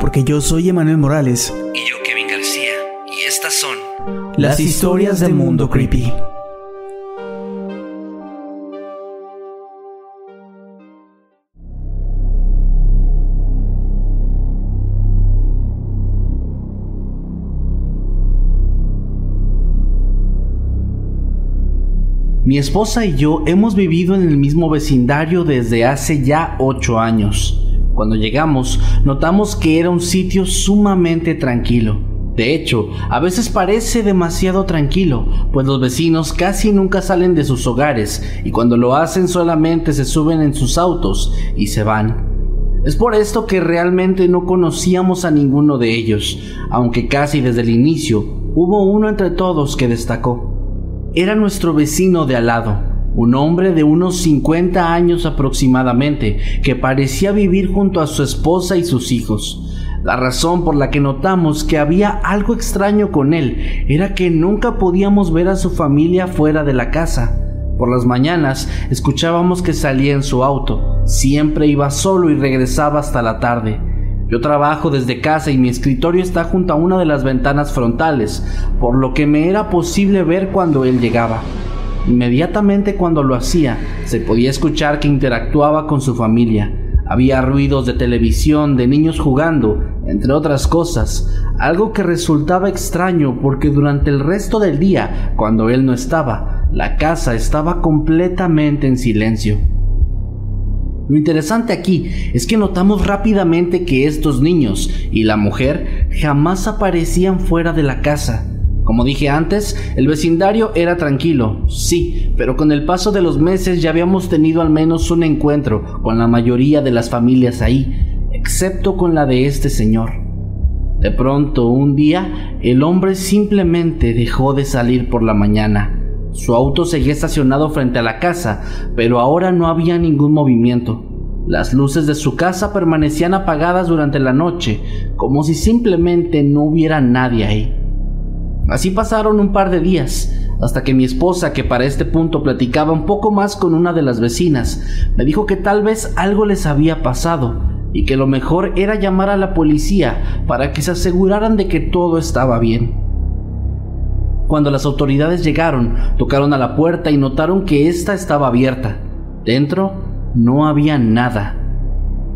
porque yo soy Emanuel Morales. Y yo Kevin García. Y estas son Las historias del mundo creepy. Mi esposa y yo hemos vivido en el mismo vecindario desde hace ya ocho años. Cuando llegamos, notamos que era un sitio sumamente tranquilo. De hecho, a veces parece demasiado tranquilo, pues los vecinos casi nunca salen de sus hogares y cuando lo hacen solamente se suben en sus autos y se van. Es por esto que realmente no conocíamos a ninguno de ellos, aunque casi desde el inicio hubo uno entre todos que destacó. Era nuestro vecino de al lado, un hombre de unos 50 años aproximadamente, que parecía vivir junto a su esposa y sus hijos. La razón por la que notamos que había algo extraño con él era que nunca podíamos ver a su familia fuera de la casa. Por las mañanas escuchábamos que salía en su auto, siempre iba solo y regresaba hasta la tarde. Yo trabajo desde casa y mi escritorio está junto a una de las ventanas frontales, por lo que me era posible ver cuando él llegaba. Inmediatamente cuando lo hacía, se podía escuchar que interactuaba con su familia. Había ruidos de televisión, de niños jugando, entre otras cosas, algo que resultaba extraño porque durante el resto del día, cuando él no estaba, la casa estaba completamente en silencio. Lo interesante aquí es que notamos rápidamente que estos niños y la mujer jamás aparecían fuera de la casa. Como dije antes, el vecindario era tranquilo, sí, pero con el paso de los meses ya habíamos tenido al menos un encuentro con la mayoría de las familias ahí, excepto con la de este señor. De pronto, un día, el hombre simplemente dejó de salir por la mañana. Su auto seguía estacionado frente a la casa, pero ahora no había ningún movimiento. Las luces de su casa permanecían apagadas durante la noche, como si simplemente no hubiera nadie ahí. Así pasaron un par de días, hasta que mi esposa, que para este punto platicaba un poco más con una de las vecinas, me dijo que tal vez algo les había pasado y que lo mejor era llamar a la policía para que se aseguraran de que todo estaba bien. Cuando las autoridades llegaron, tocaron a la puerta y notaron que ésta estaba abierta. Dentro no había nada.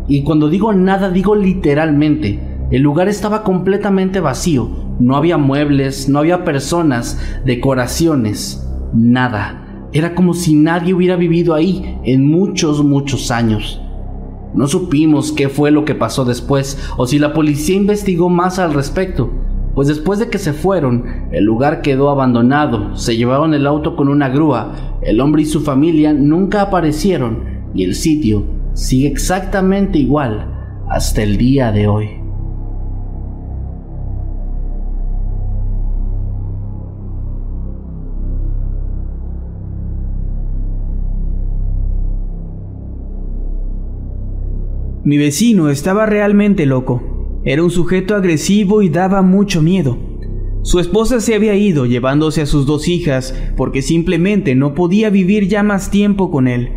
Y cuando digo nada, digo literalmente. El lugar estaba completamente vacío. No había muebles, no había personas, decoraciones, nada. Era como si nadie hubiera vivido ahí en muchos, muchos años. No supimos qué fue lo que pasó después o si la policía investigó más al respecto, pues después de que se fueron, el lugar quedó abandonado, se llevaron el auto con una grúa, el hombre y su familia nunca aparecieron y el sitio sigue exactamente igual hasta el día de hoy. Mi vecino estaba realmente loco. Era un sujeto agresivo y daba mucho miedo. Su esposa se había ido llevándose a sus dos hijas porque simplemente no podía vivir ya más tiempo con él.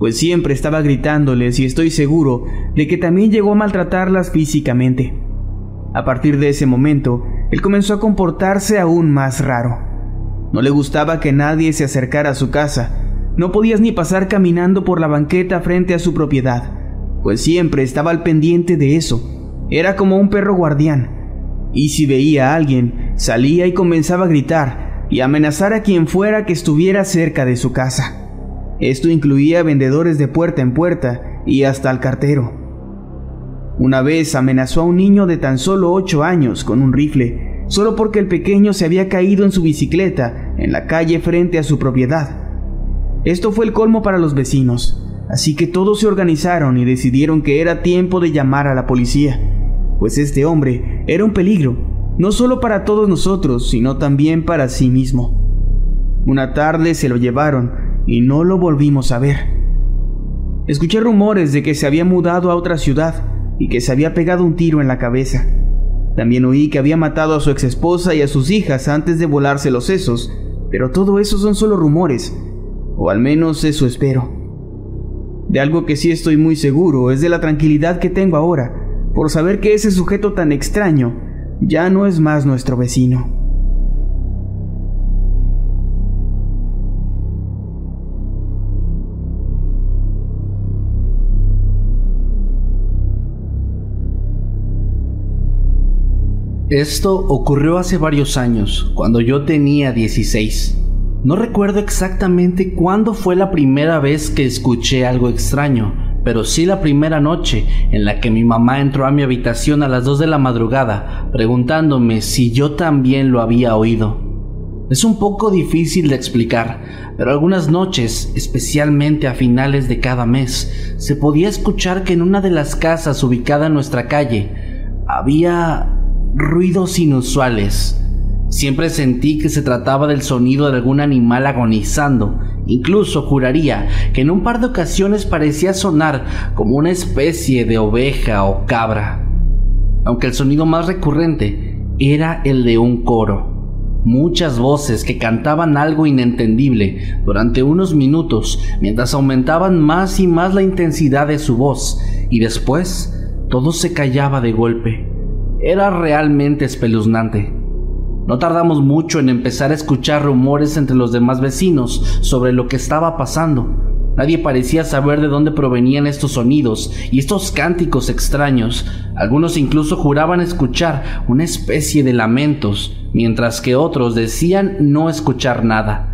Pues siempre estaba gritándoles y estoy seguro de que también llegó a maltratarlas físicamente. A partir de ese momento, él comenzó a comportarse aún más raro. No le gustaba que nadie se acercara a su casa. No podías ni pasar caminando por la banqueta frente a su propiedad pues siempre estaba al pendiente de eso. Era como un perro guardián. Y si veía a alguien, salía y comenzaba a gritar y amenazar a quien fuera que estuviera cerca de su casa. Esto incluía vendedores de puerta en puerta y hasta al cartero. Una vez amenazó a un niño de tan solo ocho años con un rifle, solo porque el pequeño se había caído en su bicicleta en la calle frente a su propiedad. Esto fue el colmo para los vecinos, así que todos se organizaron y decidieron que era tiempo de llamar a la policía, pues este hombre era un peligro, no solo para todos nosotros, sino también para sí mismo. Una tarde se lo llevaron y no lo volvimos a ver. Escuché rumores de que se había mudado a otra ciudad y que se había pegado un tiro en la cabeza. También oí que había matado a su exesposa y a sus hijas antes de volarse los sesos, pero todo eso son solo rumores, o al menos eso espero. De algo que sí estoy muy seguro es de la tranquilidad que tengo ahora, por saber que ese sujeto tan extraño ya no es más nuestro vecino. Esto ocurrió hace varios años, cuando yo tenía 16. No recuerdo exactamente cuándo fue la primera vez que escuché algo extraño, pero sí la primera noche en la que mi mamá entró a mi habitación a las 2 de la madrugada preguntándome si yo también lo había oído. Es un poco difícil de explicar, pero algunas noches, especialmente a finales de cada mes, se podía escuchar que en una de las casas ubicada en nuestra calle había ruidos inusuales Siempre sentí que se trataba del sonido de algún animal agonizando. Incluso juraría que en un par de ocasiones parecía sonar como una especie de oveja o cabra. Aunque el sonido más recurrente era el de un coro. Muchas voces que cantaban algo inentendible durante unos minutos mientras aumentaban más y más la intensidad de su voz y después todo se callaba de golpe. Era realmente espeluznante. No tardamos mucho en empezar a escuchar rumores entre los demás vecinos sobre lo que estaba pasando. Nadie parecía saber de dónde provenían estos sonidos y estos cánticos extraños. Algunos incluso juraban escuchar una especie de lamentos, mientras que otros decían no escuchar nada.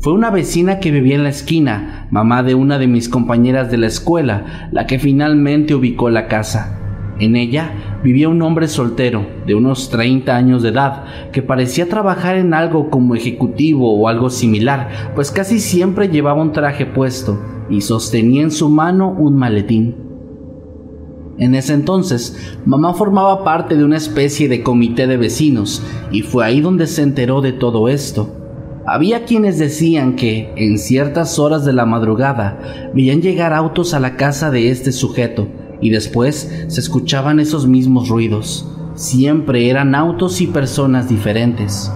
Fue una vecina que vivía en la esquina, mamá de una de mis compañeras de la escuela, la que finalmente ubicó la casa. En ella vivía un hombre soltero de unos 30 años de edad que parecía trabajar en algo como ejecutivo o algo similar, pues casi siempre llevaba un traje puesto y sostenía en su mano un maletín. En ese entonces, mamá formaba parte de una especie de comité de vecinos y fue ahí donde se enteró de todo esto. Había quienes decían que, en ciertas horas de la madrugada, veían llegar autos a la casa de este sujeto, y después se escuchaban esos mismos ruidos. Siempre eran autos y personas diferentes.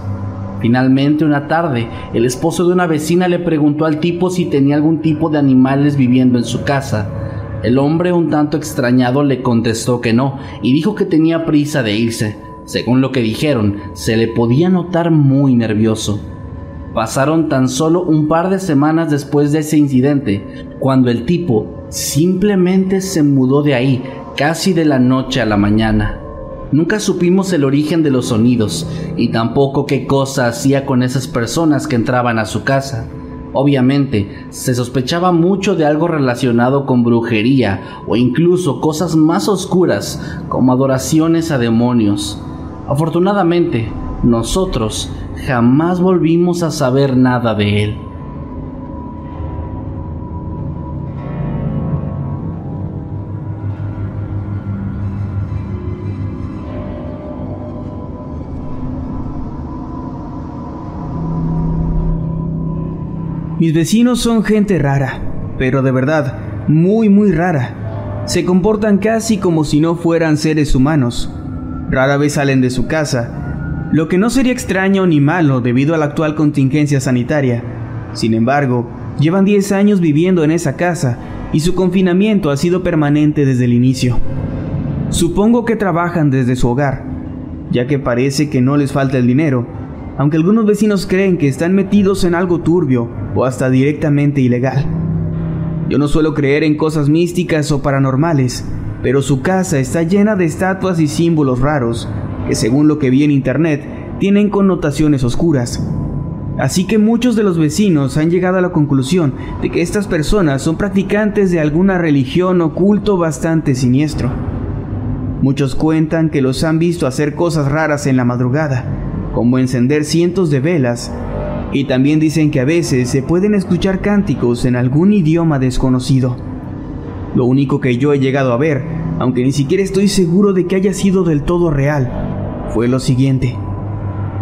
Finalmente, una tarde, el esposo de una vecina le preguntó al tipo si tenía algún tipo de animales viviendo en su casa. El hombre, un tanto extrañado, le contestó que no y dijo que tenía prisa de irse. Según lo que dijeron, se le podía notar muy nervioso. Pasaron tan solo un par de semanas después de ese incidente, cuando el tipo Simplemente se mudó de ahí, casi de la noche a la mañana. Nunca supimos el origen de los sonidos y tampoco qué cosa hacía con esas personas que entraban a su casa. Obviamente, se sospechaba mucho de algo relacionado con brujería o incluso cosas más oscuras como adoraciones a demonios. Afortunadamente, nosotros jamás volvimos a saber nada de él. Mis vecinos son gente rara, pero de verdad, muy muy rara. Se comportan casi como si no fueran seres humanos. Rara vez salen de su casa, lo que no sería extraño ni malo debido a la actual contingencia sanitaria. Sin embargo, llevan 10 años viviendo en esa casa y su confinamiento ha sido permanente desde el inicio. Supongo que trabajan desde su hogar, ya que parece que no les falta el dinero, aunque algunos vecinos creen que están metidos en algo turbio o hasta directamente ilegal. Yo no suelo creer en cosas místicas o paranormales, pero su casa está llena de estatuas y símbolos raros que según lo que vi en internet tienen connotaciones oscuras. Así que muchos de los vecinos han llegado a la conclusión de que estas personas son practicantes de alguna religión o culto bastante siniestro. Muchos cuentan que los han visto hacer cosas raras en la madrugada, como encender cientos de velas, y también dicen que a veces se pueden escuchar cánticos en algún idioma desconocido. Lo único que yo he llegado a ver, aunque ni siquiera estoy seguro de que haya sido del todo real, fue lo siguiente.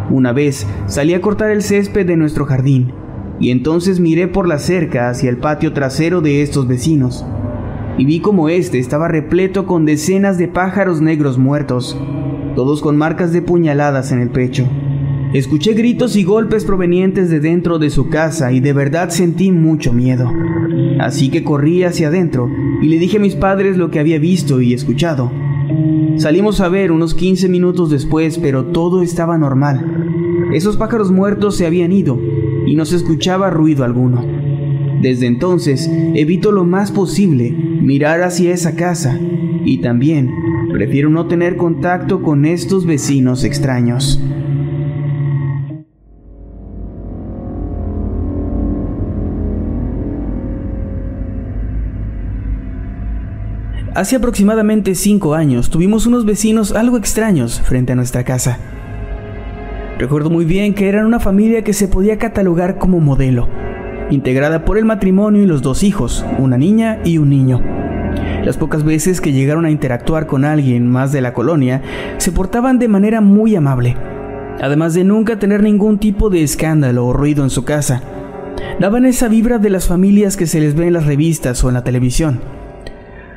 Una vez salí a cortar el césped de nuestro jardín y entonces miré por la cerca hacia el patio trasero de estos vecinos y vi como este estaba repleto con decenas de pájaros negros muertos, todos con marcas de puñaladas en el pecho. Escuché gritos y golpes provenientes de dentro de su casa y de verdad sentí mucho miedo. Así que corrí hacia adentro y le dije a mis padres lo que había visto y escuchado. Salimos a ver unos 15 minutos después, pero todo estaba normal. Esos pájaros muertos se habían ido y no se escuchaba ruido alguno. Desde entonces evito lo más posible mirar hacia esa casa y también prefiero no tener contacto con estos vecinos extraños. Hace aproximadamente cinco años tuvimos unos vecinos algo extraños frente a nuestra casa. Recuerdo muy bien que eran una familia que se podía catalogar como modelo, integrada por el matrimonio y los dos hijos, una niña y un niño. Las pocas veces que llegaron a interactuar con alguien más de la colonia, se portaban de manera muy amable, además de nunca tener ningún tipo de escándalo o ruido en su casa. Daban esa vibra de las familias que se les ve en las revistas o en la televisión.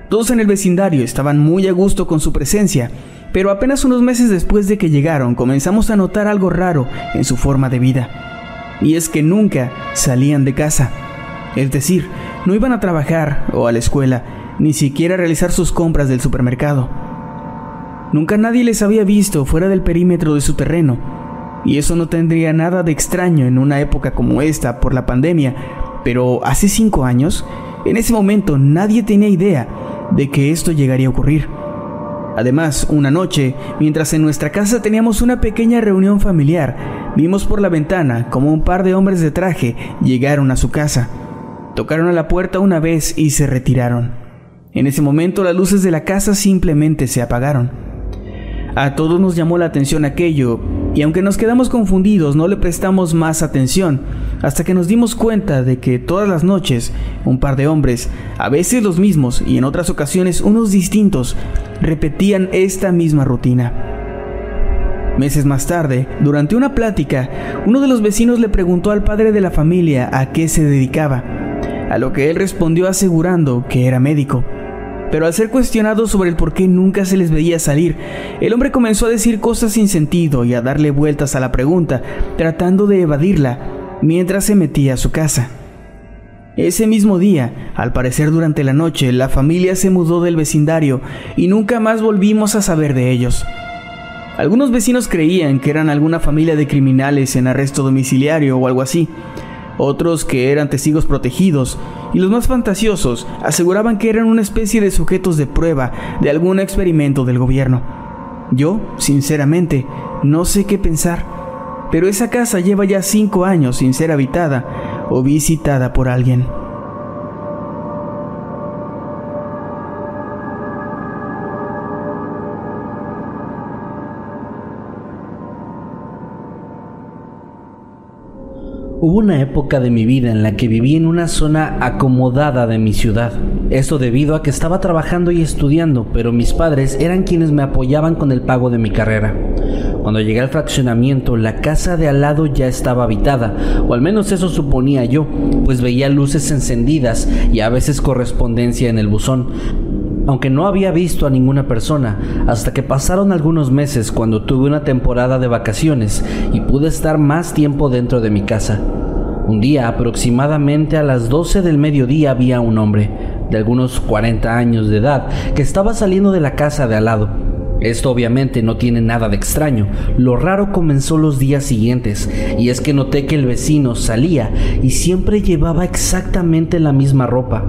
Todos en el vecindario estaban muy a gusto con su presencia, pero apenas unos meses después de que llegaron comenzamos a notar algo raro en su forma de vida. Y es que nunca salían de casa. Es decir, no iban a trabajar o a la escuela, ni siquiera realizar sus compras del supermercado. Nunca nadie les había visto fuera del perímetro de su terreno, y eso no tendría nada de extraño en una época como esta por la pandemia, pero hace cinco años, en ese momento nadie tenía idea de que esto llegaría a ocurrir. Además, una noche, mientras en nuestra casa teníamos una pequeña reunión familiar, vimos por la ventana como un par de hombres de traje llegaron a su casa. Tocaron a la puerta una vez y se retiraron. En ese momento las luces de la casa simplemente se apagaron. A todos nos llamó la atención aquello, y aunque nos quedamos confundidos no le prestamos más atención, hasta que nos dimos cuenta de que todas las noches un par de hombres, a veces los mismos y en otras ocasiones unos distintos, repetían esta misma rutina. Meses más tarde, durante una plática, uno de los vecinos le preguntó al padre de la familia a qué se dedicaba, a lo que él respondió asegurando que era médico. Pero al ser cuestionado sobre el por qué nunca se les veía salir, el hombre comenzó a decir cosas sin sentido y a darle vueltas a la pregunta, tratando de evadirla, mientras se metía a su casa. Ese mismo día, al parecer durante la noche, la familia se mudó del vecindario y nunca más volvimos a saber de ellos. Algunos vecinos creían que eran alguna familia de criminales en arresto domiciliario o algo así, otros que eran testigos protegidos, y los más fantasiosos aseguraban que eran una especie de sujetos de prueba de algún experimento del gobierno. Yo, sinceramente, no sé qué pensar, pero esa casa lleva ya cinco años sin ser habitada o visitada por alguien. Hubo una época de mi vida en la que viví en una zona acomodada de mi ciudad. Esto debido a que estaba trabajando y estudiando, pero mis padres eran quienes me apoyaban con el pago de mi carrera. Cuando llegué al fraccionamiento, la casa de al lado ya estaba habitada, o al menos eso suponía yo, pues veía luces encendidas y a veces correspondencia en el buzón, aunque no había visto a ninguna persona hasta que pasaron algunos meses cuando tuve una temporada de vacaciones y pude estar más tiempo dentro de mi casa. Un día, aproximadamente a las 12 del mediodía, había un hombre de algunos 40 años de edad que estaba saliendo de la casa de al lado. Esto obviamente no tiene nada de extraño. Lo raro comenzó los días siguientes, y es que noté que el vecino salía y siempre llevaba exactamente la misma ropa.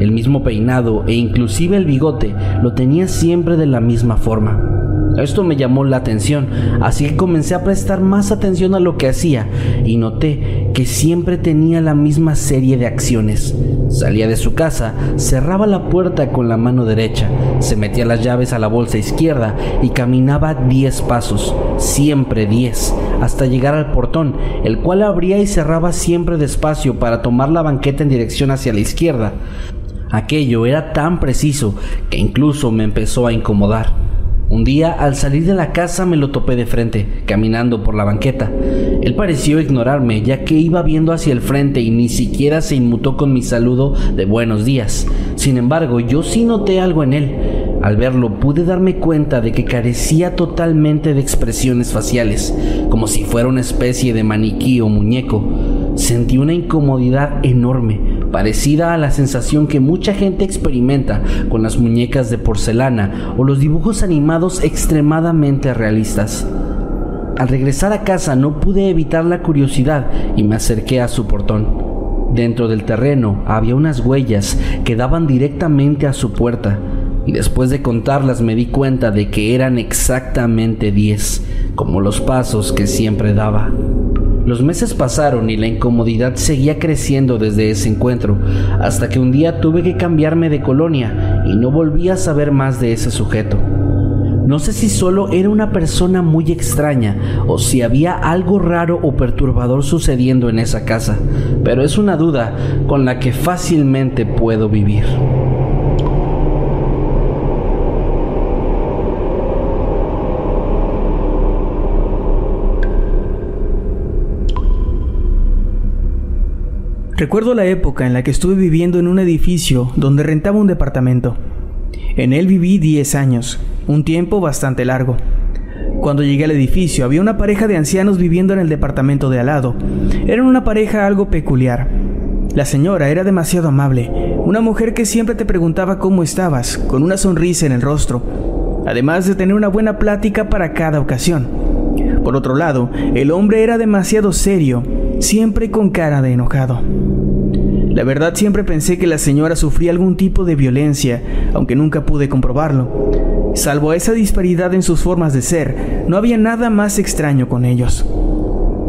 El mismo peinado e inclusive el bigote lo tenía siempre de la misma forma. Esto me llamó la atención, así que comencé a prestar más atención a lo que hacía y noté que siempre tenía la misma serie de acciones. Salía de su casa, cerraba la puerta con la mano derecha, se metía las llaves a la bolsa izquierda y caminaba 10 pasos, siempre 10, hasta llegar al portón, el cual abría y cerraba siempre despacio para tomar la banqueta en dirección hacia la izquierda. Aquello era tan preciso que incluso me empezó a incomodar. Un día, al salir de la casa, me lo topé de frente, caminando por la banqueta. Él pareció ignorarme, ya que iba viendo hacia el frente y ni siquiera se inmutó con mi saludo de buenos días. Sin embargo, yo sí noté algo en él. Al verlo pude darme cuenta de que carecía totalmente de expresiones faciales, como si fuera una especie de maniquí o muñeco. Sentí una incomodidad enorme, parecida a la sensación que mucha gente experimenta con las muñecas de porcelana o los dibujos animados extremadamente realistas. Al regresar a casa no pude evitar la curiosidad y me acerqué a su portón. Dentro del terreno había unas huellas que daban directamente a su puerta y después de contarlas me di cuenta de que eran exactamente 10, como los pasos que siempre daba. Los meses pasaron y la incomodidad seguía creciendo desde ese encuentro, hasta que un día tuve que cambiarme de colonia y no volví a saber más de ese sujeto. No sé si solo era una persona muy extraña o si había algo raro o perturbador sucediendo en esa casa, pero es una duda con la que fácilmente puedo vivir. Recuerdo la época en la que estuve viviendo en un edificio donde rentaba un departamento. En él viví 10 años, un tiempo bastante largo. Cuando llegué al edificio había una pareja de ancianos viviendo en el departamento de al lado. Eran una pareja algo peculiar. La señora era demasiado amable, una mujer que siempre te preguntaba cómo estabas, con una sonrisa en el rostro, además de tener una buena plática para cada ocasión. Por otro lado, el hombre era demasiado serio siempre con cara de enojado. La verdad siempre pensé que la señora sufría algún tipo de violencia, aunque nunca pude comprobarlo. Salvo esa disparidad en sus formas de ser, no había nada más extraño con ellos.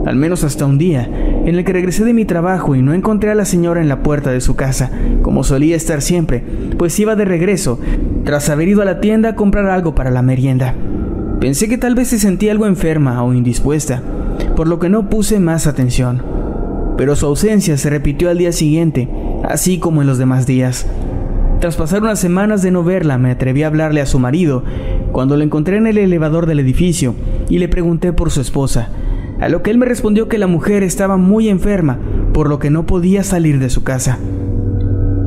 Al menos hasta un día, en el que regresé de mi trabajo y no encontré a la señora en la puerta de su casa, como solía estar siempre, pues iba de regreso, tras haber ido a la tienda a comprar algo para la merienda. Pensé que tal vez se sentía algo enferma o indispuesta, por lo que no puse más atención. Pero su ausencia se repitió al día siguiente, así como en los demás días. Tras pasar unas semanas de no verla, me atreví a hablarle a su marido cuando lo encontré en el elevador del edificio y le pregunté por su esposa, a lo que él me respondió que la mujer estaba muy enferma, por lo que no podía salir de su casa.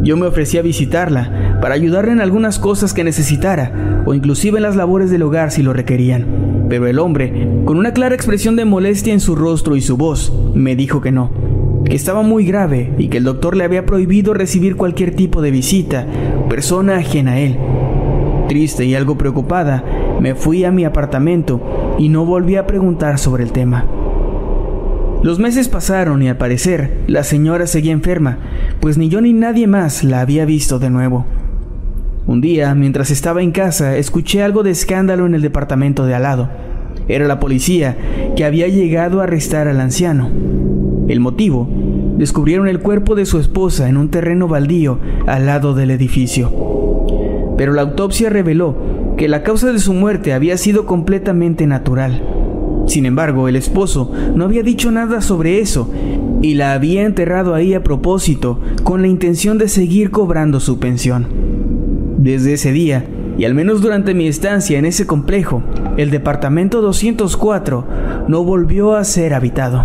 Yo me ofrecí a visitarla para ayudarle en algunas cosas que necesitara o inclusive en las labores del hogar si lo requerían. Pero el hombre, con una clara expresión de molestia en su rostro y su voz, me dijo que no, que estaba muy grave y que el doctor le había prohibido recibir cualquier tipo de visita, persona ajena a él. Triste y algo preocupada, me fui a mi apartamento y no volví a preguntar sobre el tema. Los meses pasaron y al parecer la señora seguía enferma, pues ni yo ni nadie más la había visto de nuevo. Un día, mientras estaba en casa, escuché algo de escándalo en el departamento de al lado. Era la policía que había llegado a arrestar al anciano. El motivo, descubrieron el cuerpo de su esposa en un terreno baldío al lado del edificio. Pero la autopsia reveló que la causa de su muerte había sido completamente natural. Sin embargo, el esposo no había dicho nada sobre eso y la había enterrado ahí a propósito con la intención de seguir cobrando su pensión. Desde ese día, y al menos durante mi estancia en ese complejo, el departamento 204 no volvió a ser habitado.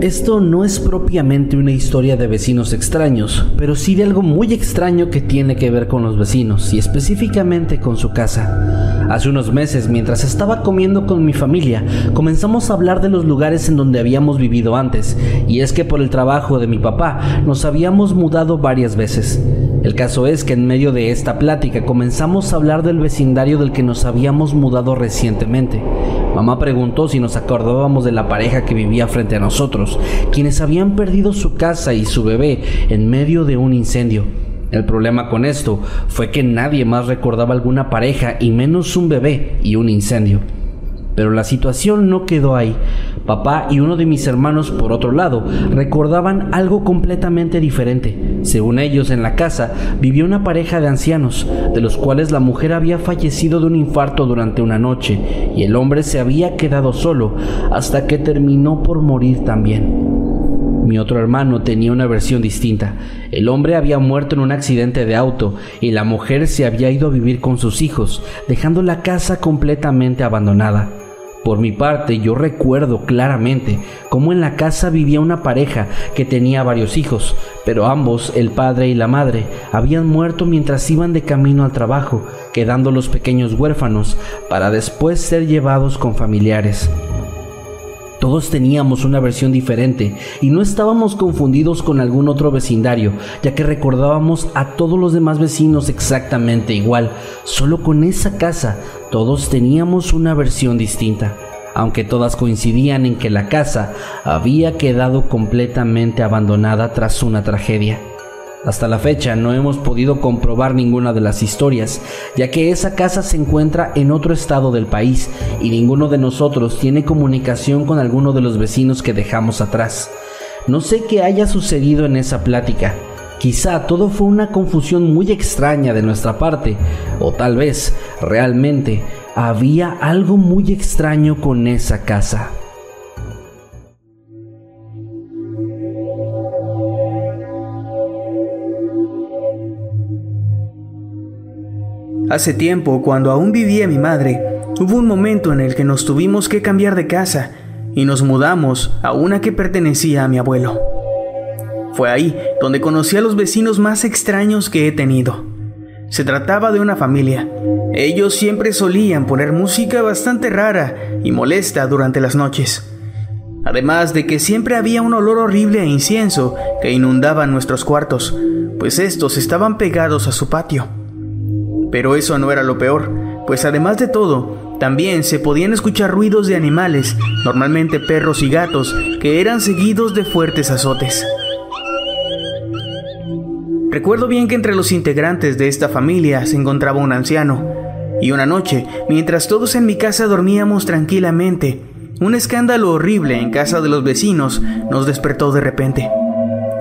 Esto no es propiamente una historia de vecinos extraños, pero sí de algo muy extraño que tiene que ver con los vecinos y específicamente con su casa. Hace unos meses, mientras estaba comiendo con mi familia, comenzamos a hablar de los lugares en donde habíamos vivido antes, y es que por el trabajo de mi papá nos habíamos mudado varias veces. El caso es que en medio de esta plática comenzamos a hablar del vecindario del que nos habíamos mudado recientemente. Mamá preguntó si nos acordábamos de la pareja que vivía frente a nosotros, quienes habían perdido su casa y su bebé en medio de un incendio. El problema con esto fue que nadie más recordaba alguna pareja y menos un bebé y un incendio. Pero la situación no quedó ahí. Papá y uno de mis hermanos, por otro lado, recordaban algo completamente diferente. Según ellos, en la casa vivía una pareja de ancianos, de los cuales la mujer había fallecido de un infarto durante una noche y el hombre se había quedado solo hasta que terminó por morir también. Mi otro hermano tenía una versión distinta. El hombre había muerto en un accidente de auto y la mujer se había ido a vivir con sus hijos, dejando la casa completamente abandonada. Por mi parte, yo recuerdo claramente cómo en la casa vivía una pareja que tenía varios hijos, pero ambos, el padre y la madre, habían muerto mientras iban de camino al trabajo, quedando los pequeños huérfanos para después ser llevados con familiares. Todos teníamos una versión diferente y no estábamos confundidos con algún otro vecindario, ya que recordábamos a todos los demás vecinos exactamente igual. Solo con esa casa todos teníamos una versión distinta, aunque todas coincidían en que la casa había quedado completamente abandonada tras una tragedia. Hasta la fecha no hemos podido comprobar ninguna de las historias, ya que esa casa se encuentra en otro estado del país y ninguno de nosotros tiene comunicación con alguno de los vecinos que dejamos atrás. No sé qué haya sucedido en esa plática. Quizá todo fue una confusión muy extraña de nuestra parte, o tal vez realmente había algo muy extraño con esa casa. Hace tiempo, cuando aún vivía mi madre, hubo un momento en el que nos tuvimos que cambiar de casa y nos mudamos a una que pertenecía a mi abuelo. Fue ahí donde conocí a los vecinos más extraños que he tenido. Se trataba de una familia. Ellos siempre solían poner música bastante rara y molesta durante las noches. Además de que siempre había un olor horrible a incienso que inundaba nuestros cuartos, pues estos estaban pegados a su patio. Pero eso no era lo peor, pues además de todo, también se podían escuchar ruidos de animales, normalmente perros y gatos, que eran seguidos de fuertes azotes. Recuerdo bien que entre los integrantes de esta familia se encontraba un anciano, y una noche, mientras todos en mi casa dormíamos tranquilamente, un escándalo horrible en casa de los vecinos nos despertó de repente.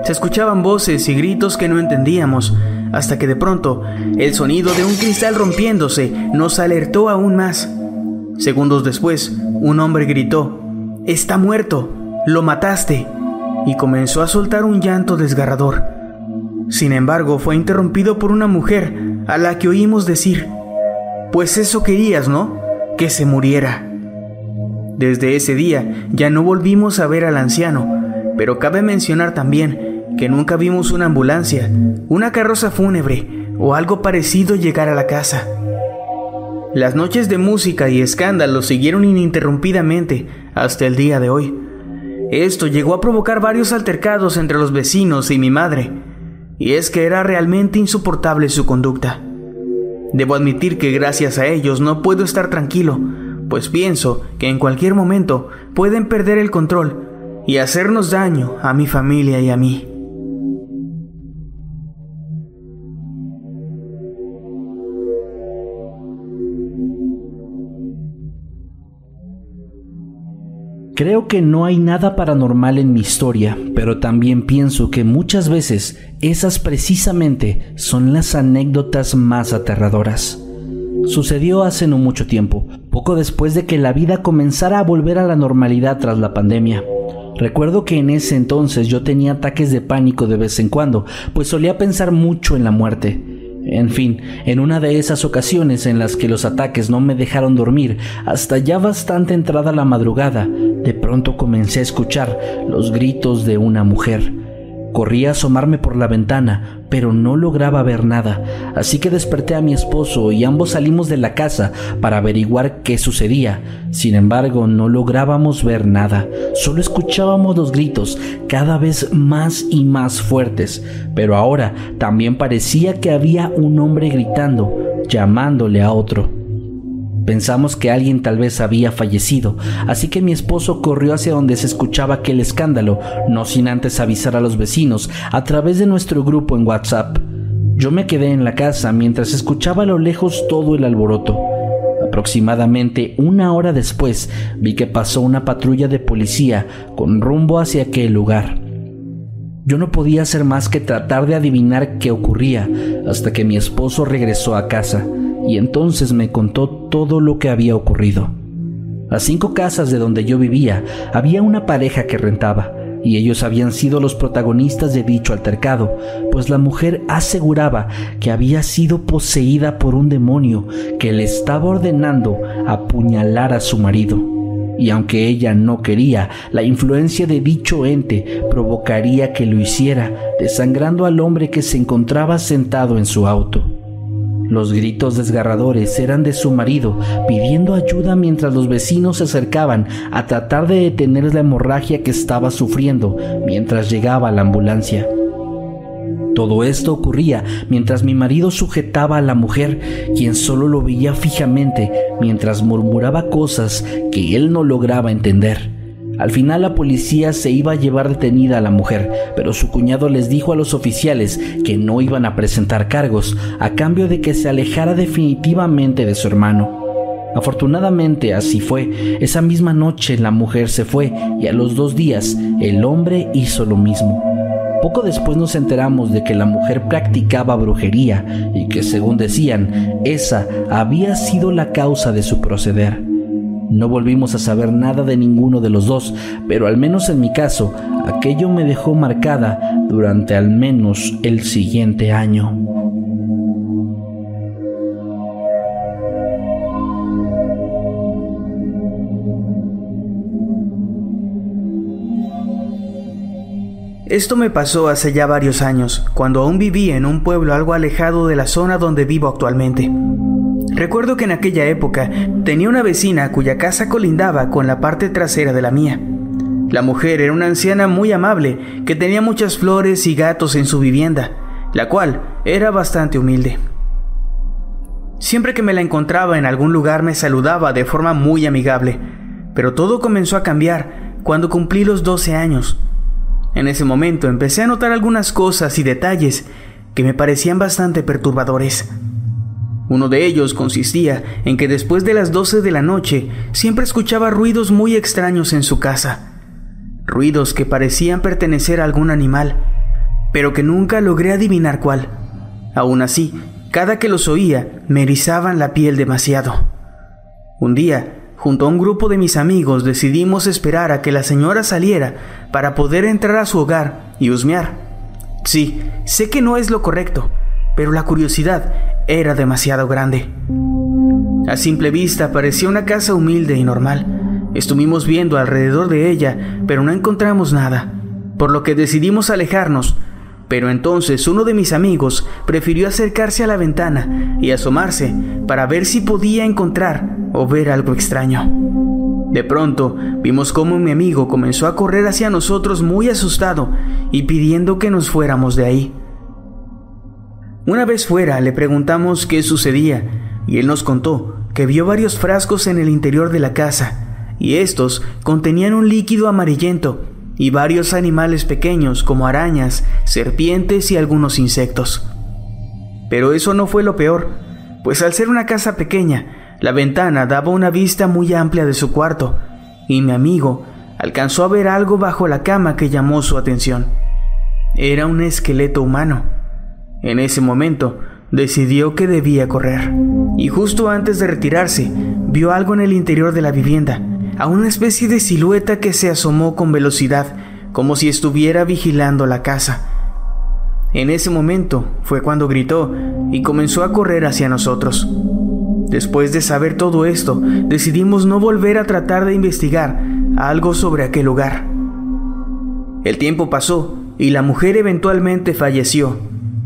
Se escuchaban voces y gritos que no entendíamos, hasta que de pronto el sonido de un cristal rompiéndose nos alertó aún más. Segundos después, un hombre gritó, Está muerto, lo mataste, y comenzó a soltar un llanto desgarrador. Sin embargo, fue interrumpido por una mujer a la que oímos decir, Pues eso querías, ¿no? Que se muriera. Desde ese día ya no volvimos a ver al anciano, pero cabe mencionar también que nunca vimos una ambulancia, una carroza fúnebre o algo parecido llegar a la casa. Las noches de música y escándalo siguieron ininterrumpidamente hasta el día de hoy. Esto llegó a provocar varios altercados entre los vecinos y mi madre, y es que era realmente insoportable su conducta. Debo admitir que gracias a ellos no puedo estar tranquilo, pues pienso que en cualquier momento pueden perder el control y hacernos daño a mi familia y a mí. Creo que no hay nada paranormal en mi historia, pero también pienso que muchas veces esas precisamente son las anécdotas más aterradoras. Sucedió hace no mucho tiempo, poco después de que la vida comenzara a volver a la normalidad tras la pandemia. Recuerdo que en ese entonces yo tenía ataques de pánico de vez en cuando, pues solía pensar mucho en la muerte. En fin, en una de esas ocasiones en las que los ataques no me dejaron dormir, hasta ya bastante entrada la madrugada, de pronto comencé a escuchar los gritos de una mujer. Corrí a asomarme por la ventana, pero no lograba ver nada, así que desperté a mi esposo y ambos salimos de la casa para averiguar qué sucedía. Sin embargo, no lográbamos ver nada, solo escuchábamos los gritos cada vez más y más fuertes, pero ahora también parecía que había un hombre gritando, llamándole a otro. Pensamos que alguien tal vez había fallecido, así que mi esposo corrió hacia donde se escuchaba aquel escándalo, no sin antes avisar a los vecinos a través de nuestro grupo en WhatsApp. Yo me quedé en la casa mientras escuchaba a lo lejos todo el alboroto. Aproximadamente una hora después vi que pasó una patrulla de policía con rumbo hacia aquel lugar. Yo no podía hacer más que tratar de adivinar qué ocurría hasta que mi esposo regresó a casa y entonces me contó todo lo que había ocurrido. A cinco casas de donde yo vivía había una pareja que rentaba, y ellos habían sido los protagonistas de dicho altercado, pues la mujer aseguraba que había sido poseída por un demonio que le estaba ordenando apuñalar a su marido. Y aunque ella no quería, la influencia de dicho ente provocaría que lo hiciera, desangrando al hombre que se encontraba sentado en su auto. Los gritos desgarradores eran de su marido, pidiendo ayuda mientras los vecinos se acercaban a tratar de detener la hemorragia que estaba sufriendo mientras llegaba la ambulancia. Todo esto ocurría mientras mi marido sujetaba a la mujer, quien solo lo veía fijamente mientras murmuraba cosas que él no lograba entender. Al final la policía se iba a llevar detenida a la mujer, pero su cuñado les dijo a los oficiales que no iban a presentar cargos a cambio de que se alejara definitivamente de su hermano. Afortunadamente así fue. Esa misma noche la mujer se fue y a los dos días el hombre hizo lo mismo. Poco después nos enteramos de que la mujer practicaba brujería y que según decían, esa había sido la causa de su proceder. No volvimos a saber nada de ninguno de los dos, pero al menos en mi caso, aquello me dejó marcada durante al menos el siguiente año. Esto me pasó hace ya varios años, cuando aún vivía en un pueblo algo alejado de la zona donde vivo actualmente. Recuerdo que en aquella época tenía una vecina cuya casa colindaba con la parte trasera de la mía. La mujer era una anciana muy amable que tenía muchas flores y gatos en su vivienda, la cual era bastante humilde. Siempre que me la encontraba en algún lugar me saludaba de forma muy amigable, pero todo comenzó a cambiar cuando cumplí los 12 años. En ese momento empecé a notar algunas cosas y detalles que me parecían bastante perturbadores. Uno de ellos consistía en que después de las 12 de la noche siempre escuchaba ruidos muy extraños en su casa. Ruidos que parecían pertenecer a algún animal, pero que nunca logré adivinar cuál. Aún así, cada que los oía me erizaban la piel demasiado. Un día, junto a un grupo de mis amigos, decidimos esperar a que la señora saliera para poder entrar a su hogar y husmear. Sí, sé que no es lo correcto, pero la curiosidad era demasiado grande. A simple vista parecía una casa humilde y normal. Estuvimos viendo alrededor de ella, pero no encontramos nada, por lo que decidimos alejarnos. Pero entonces uno de mis amigos prefirió acercarse a la ventana y asomarse para ver si podía encontrar o ver algo extraño. De pronto vimos cómo mi amigo comenzó a correr hacia nosotros muy asustado y pidiendo que nos fuéramos de ahí. Una vez fuera le preguntamos qué sucedía y él nos contó que vio varios frascos en el interior de la casa y estos contenían un líquido amarillento y varios animales pequeños como arañas, serpientes y algunos insectos. Pero eso no fue lo peor, pues al ser una casa pequeña, la ventana daba una vista muy amplia de su cuarto y mi amigo alcanzó a ver algo bajo la cama que llamó su atención. Era un esqueleto humano en ese momento decidió que debía correr y justo antes de retirarse vio algo en el interior de la vivienda, a una especie de silueta que se asomó con velocidad, como si estuviera vigilando la casa. En ese momento fue cuando gritó y comenzó a correr hacia nosotros. Después de saber todo esto, decidimos no volver a tratar de investigar algo sobre aquel lugar. El tiempo pasó y la mujer eventualmente falleció.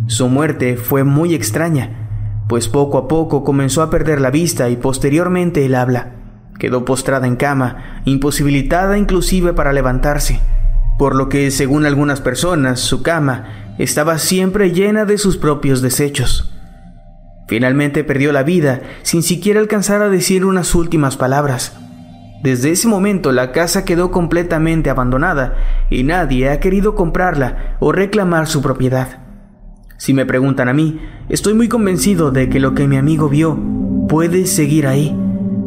Su muerte fue muy extraña, pues poco a poco comenzó a perder la vista y posteriormente el habla. Quedó postrada en cama, imposibilitada inclusive para levantarse, por lo que, según algunas personas, su cama estaba siempre llena de sus propios desechos. Finalmente perdió la vida sin siquiera alcanzar a decir unas últimas palabras. Desde ese momento la casa quedó completamente abandonada y nadie ha querido comprarla o reclamar su propiedad. Si me preguntan a mí, estoy muy convencido de que lo que mi amigo vio puede seguir ahí,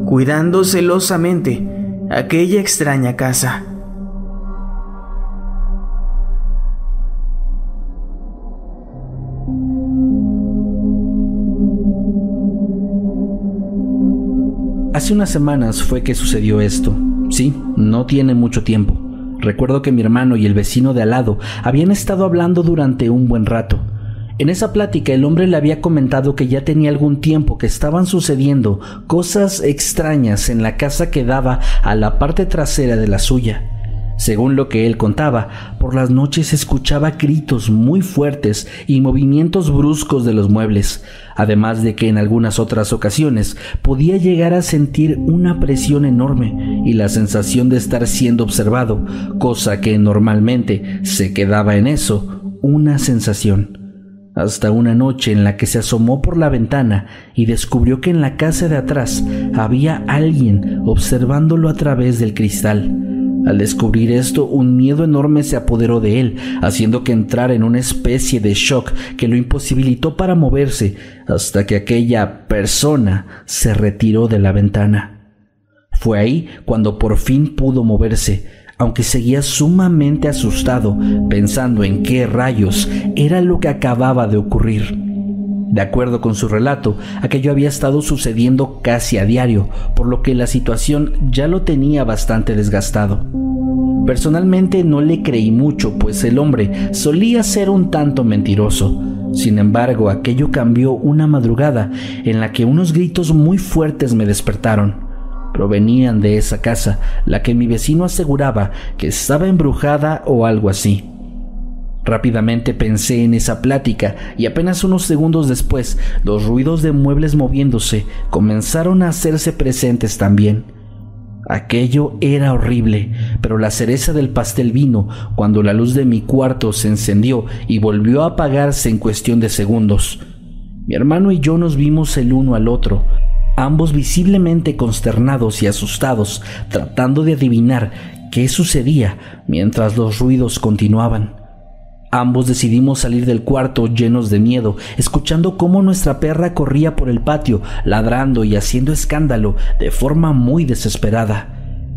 cuidando celosamente aquella extraña casa. Hace unas semanas fue que sucedió esto. Sí, no tiene mucho tiempo. Recuerdo que mi hermano y el vecino de al lado habían estado hablando durante un buen rato. En esa plática el hombre le había comentado que ya tenía algún tiempo que estaban sucediendo cosas extrañas en la casa que daba a la parte trasera de la suya. Según lo que él contaba, por las noches escuchaba gritos muy fuertes y movimientos bruscos de los muebles, además de que en algunas otras ocasiones podía llegar a sentir una presión enorme y la sensación de estar siendo observado, cosa que normalmente se quedaba en eso, una sensación hasta una noche en la que se asomó por la ventana y descubrió que en la casa de atrás había alguien observándolo a través del cristal. Al descubrir esto, un miedo enorme se apoderó de él, haciendo que entrara en una especie de shock que lo imposibilitó para moverse hasta que aquella persona se retiró de la ventana. Fue ahí cuando por fin pudo moverse, aunque seguía sumamente asustado, pensando en qué rayos era lo que acababa de ocurrir. De acuerdo con su relato, aquello había estado sucediendo casi a diario, por lo que la situación ya lo tenía bastante desgastado. Personalmente no le creí mucho, pues el hombre solía ser un tanto mentiroso. Sin embargo, aquello cambió una madrugada en la que unos gritos muy fuertes me despertaron. Provenían de esa casa, la que mi vecino aseguraba que estaba embrujada o algo así. Rápidamente pensé en esa plática y apenas unos segundos después los ruidos de muebles moviéndose comenzaron a hacerse presentes también. Aquello era horrible, pero la cereza del pastel vino cuando la luz de mi cuarto se encendió y volvió a apagarse en cuestión de segundos. Mi hermano y yo nos vimos el uno al otro, ambos visiblemente consternados y asustados, tratando de adivinar qué sucedía mientras los ruidos continuaban. Ambos decidimos salir del cuarto llenos de miedo, escuchando cómo nuestra perra corría por el patio, ladrando y haciendo escándalo de forma muy desesperada.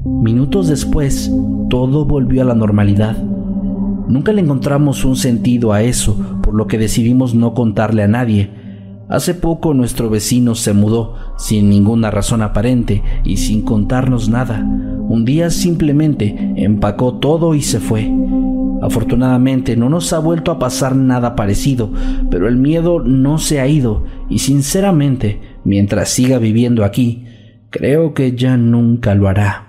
Minutos después, todo volvió a la normalidad. Nunca le encontramos un sentido a eso, por lo que decidimos no contarle a nadie. Hace poco nuestro vecino se mudó, sin ninguna razón aparente y sin contarnos nada. Un día simplemente empacó todo y se fue. Afortunadamente no nos ha vuelto a pasar nada parecido, pero el miedo no se ha ido y sinceramente, mientras siga viviendo aquí, creo que ya nunca lo hará.